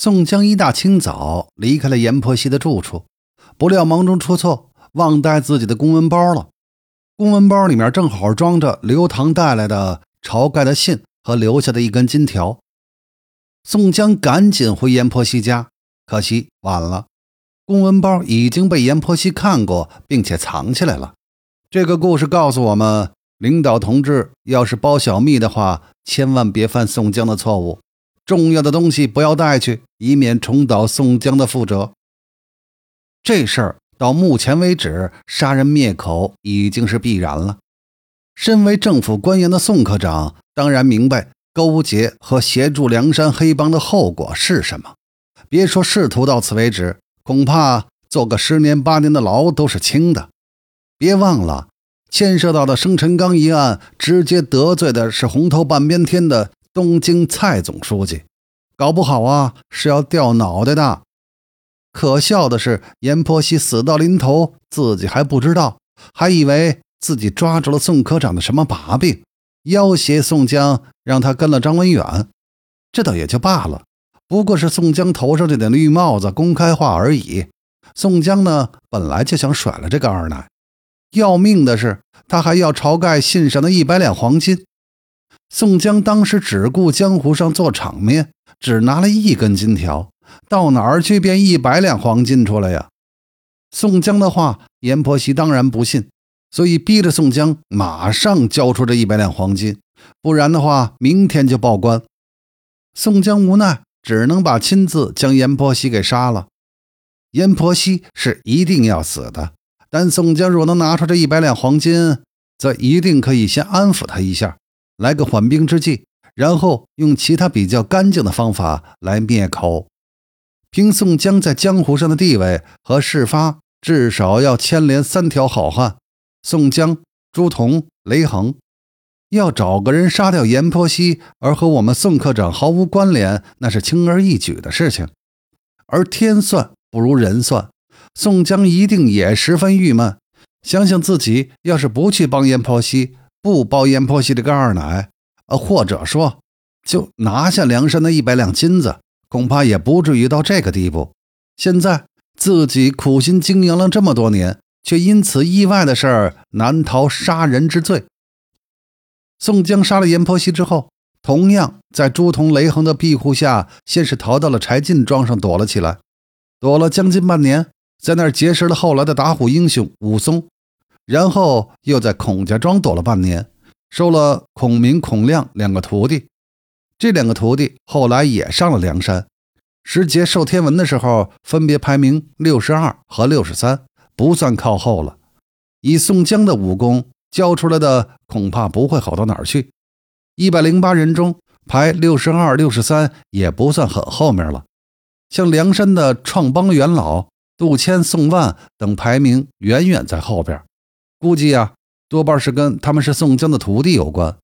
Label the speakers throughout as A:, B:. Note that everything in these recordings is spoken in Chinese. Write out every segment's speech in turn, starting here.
A: 宋江一大清早离开了阎婆惜的住处，不料忙中出错，忘带自己的公文包了。公文包里面正好装着刘唐带来的晁盖的信和留下的一根金条。宋江赶紧回阎婆惜家，可惜晚了，公文包已经被阎婆惜看过，并且藏起来了。这个故事告诉我们，领导同志要是包小蜜的话，千万别犯宋江的错误。重要的东西不要带去，以免重蹈宋江的覆辙。这事儿到目前为止，杀人灭口已经是必然了。身为政府官员的宋科长当然明白勾结和协助梁山黑帮的后果是什么。别说仕途到此为止，恐怕坐个十年八年的牢都是轻的。别忘了，牵涉到的生辰纲一案，直接得罪的是红头半边天的。东京蔡总书记，搞不好啊是要掉脑袋的。可笑的是，阎婆惜死到临头，自己还不知道，还以为自己抓住了宋科长的什么把柄，要挟宋江，让他跟了张文远。这倒也就罢了，不过是宋江头上这顶绿帽子公开化而已。宋江呢，本来就想甩了这个二奶。要命的是，他还要晁盖信上的一百两黄金。宋江当时只顾江湖上做场面，只拿了一根金条，到哪儿去变一百两黄金出来呀？宋江的话，阎婆惜当然不信，所以逼着宋江马上交出这一百两黄金，不然的话，明天就报官。宋江无奈，只能把亲自将阎婆惜给杀了。阎婆惜是一定要死的，但宋江若能拿出这一百两黄金，则一定可以先安抚他一下。来个缓兵之计，然后用其他比较干净的方法来灭口。凭宋江在江湖上的地位和事发，至少要牵连三条好汉：宋江、朱仝、雷横。要找个人杀掉阎婆惜，而和我们宋科长毫无关联，那是轻而易举的事情。而天算不如人算，宋江一定也十分郁闷。想想自己要是不去帮阎婆惜，不包阎婆惜的个二奶，呃，或者说就拿下梁山的一百两金子，恐怕也不至于到这个地步。现在自己苦心经营了这么多年，却因此意外的事儿，难逃杀人之罪。宋江杀了阎婆惜之后，同样在朱仝、雷横的庇护下，先是逃到了柴进庄上躲了起来，躲了将近半年，在那儿结识了后来的打虎英雄武松。然后又在孔家庄躲了半年，收了孔明、孔亮两个徒弟。这两个徒弟后来也上了梁山。时节授天文的时候，分别排名六十二和六十三，不算靠后了。以宋江的武功，教出来的恐怕不会好到哪儿去。一百零八人中排六十二、六十三，也不算很后面了。像梁山的创帮元老杜迁、宋万等，排名远远在后边。估计啊，多半是跟他们是宋江的徒弟有关。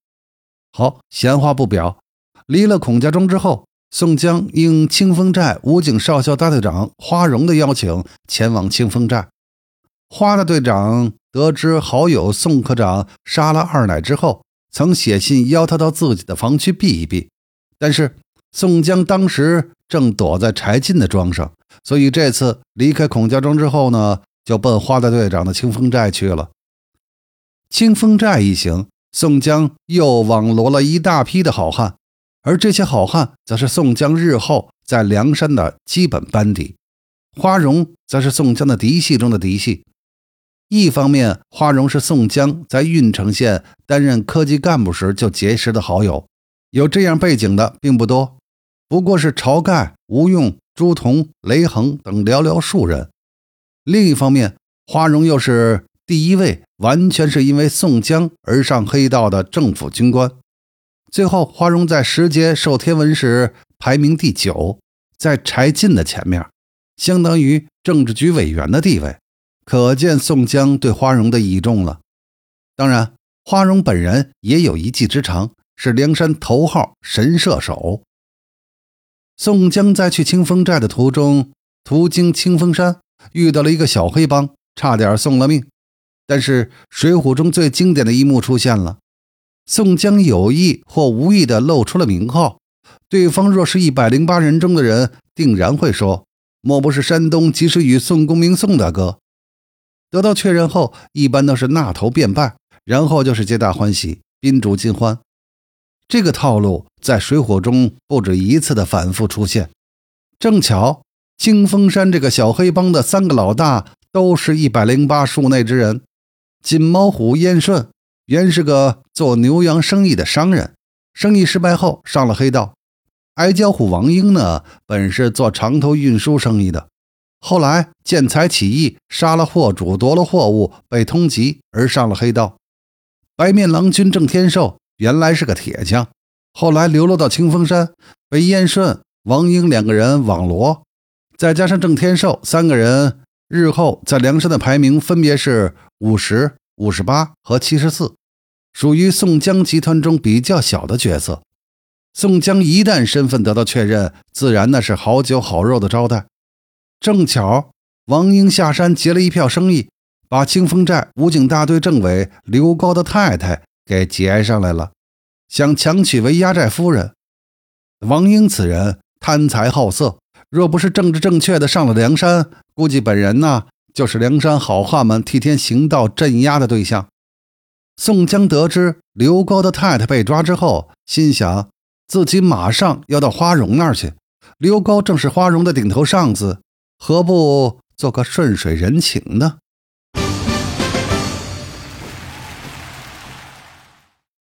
A: 好，闲话不表。离了孔家庄之后，宋江应清风寨武警少校大队长花荣的邀请，前往清风寨。花大队长得知好友宋科长杀了二奶之后，曾写信邀他到自己的房去避一避。但是宋江当时正躲在柴进的庄上，所以这次离开孔家庄之后呢，就奔花大队长的清风寨去了。清风寨一行，宋江又网罗了一大批的好汉，而这些好汉则是宋江日后在梁山的基本班底。花荣则是宋江的嫡系中的嫡系。一方面，花荣是宋江在郓城县担任科级干部时就结识的好友，有这样背景的并不多，不过是晁盖、吴用、朱仝、雷横等寥寥数人。另一方面，花荣又是。第一位完全是因为宋江而上黑道的政府军官，最后花荣在时节授天文时排名第九，在柴进的前面，相当于政治局委员的地位，可见宋江对花荣的倚重了。当然，花荣本人也有一技之长，是梁山头号神射手。宋江在去清风寨的途中，途经清风山，遇到了一个小黑帮，差点送了命。但是《水浒》中最经典的一幕出现了：宋江有意或无意地露出了名号，对方若是一百零八人中的人，定然会说：“莫不是山东及时雨宋公明宋大哥？”得到确认后，一般都是纳头便拜，然后就是皆大欢喜，宾主尽欢。这个套路在水浒中不止一次的反复出现。正巧清风山这个小黑帮的三个老大都是一百零八术内之人。金毛虎燕顺原是个做牛羊生意的商人，生意失败后上了黑道。矮脚虎王英呢，本是做长途运输生意的。后来见财起意，杀了货主，夺了货物，被通缉而上了黑道。白面郎君郑天寿原来是个铁匠，后来流落到清风山，被燕顺、王英两个人网罗，再加上郑天寿三个人，日后在梁山的排名分别是五十五、十八和七十四，属于宋江集团中比较小的角色。宋江一旦身份得到确认，自然那是好酒好肉的招待。正巧王英下山结了一票生意，把清风寨武警大队政委刘高的太太给劫上来了，想强娶为压寨夫人。王英此人贪财好色，若不是政治正确的上了梁山，估计本人呢就是梁山好汉们替天行道镇压的对象。宋江得知刘高的太太被抓之后，心想自己马上要到花荣那儿去，刘高正是花荣的顶头上司。何不做个顺水人情呢？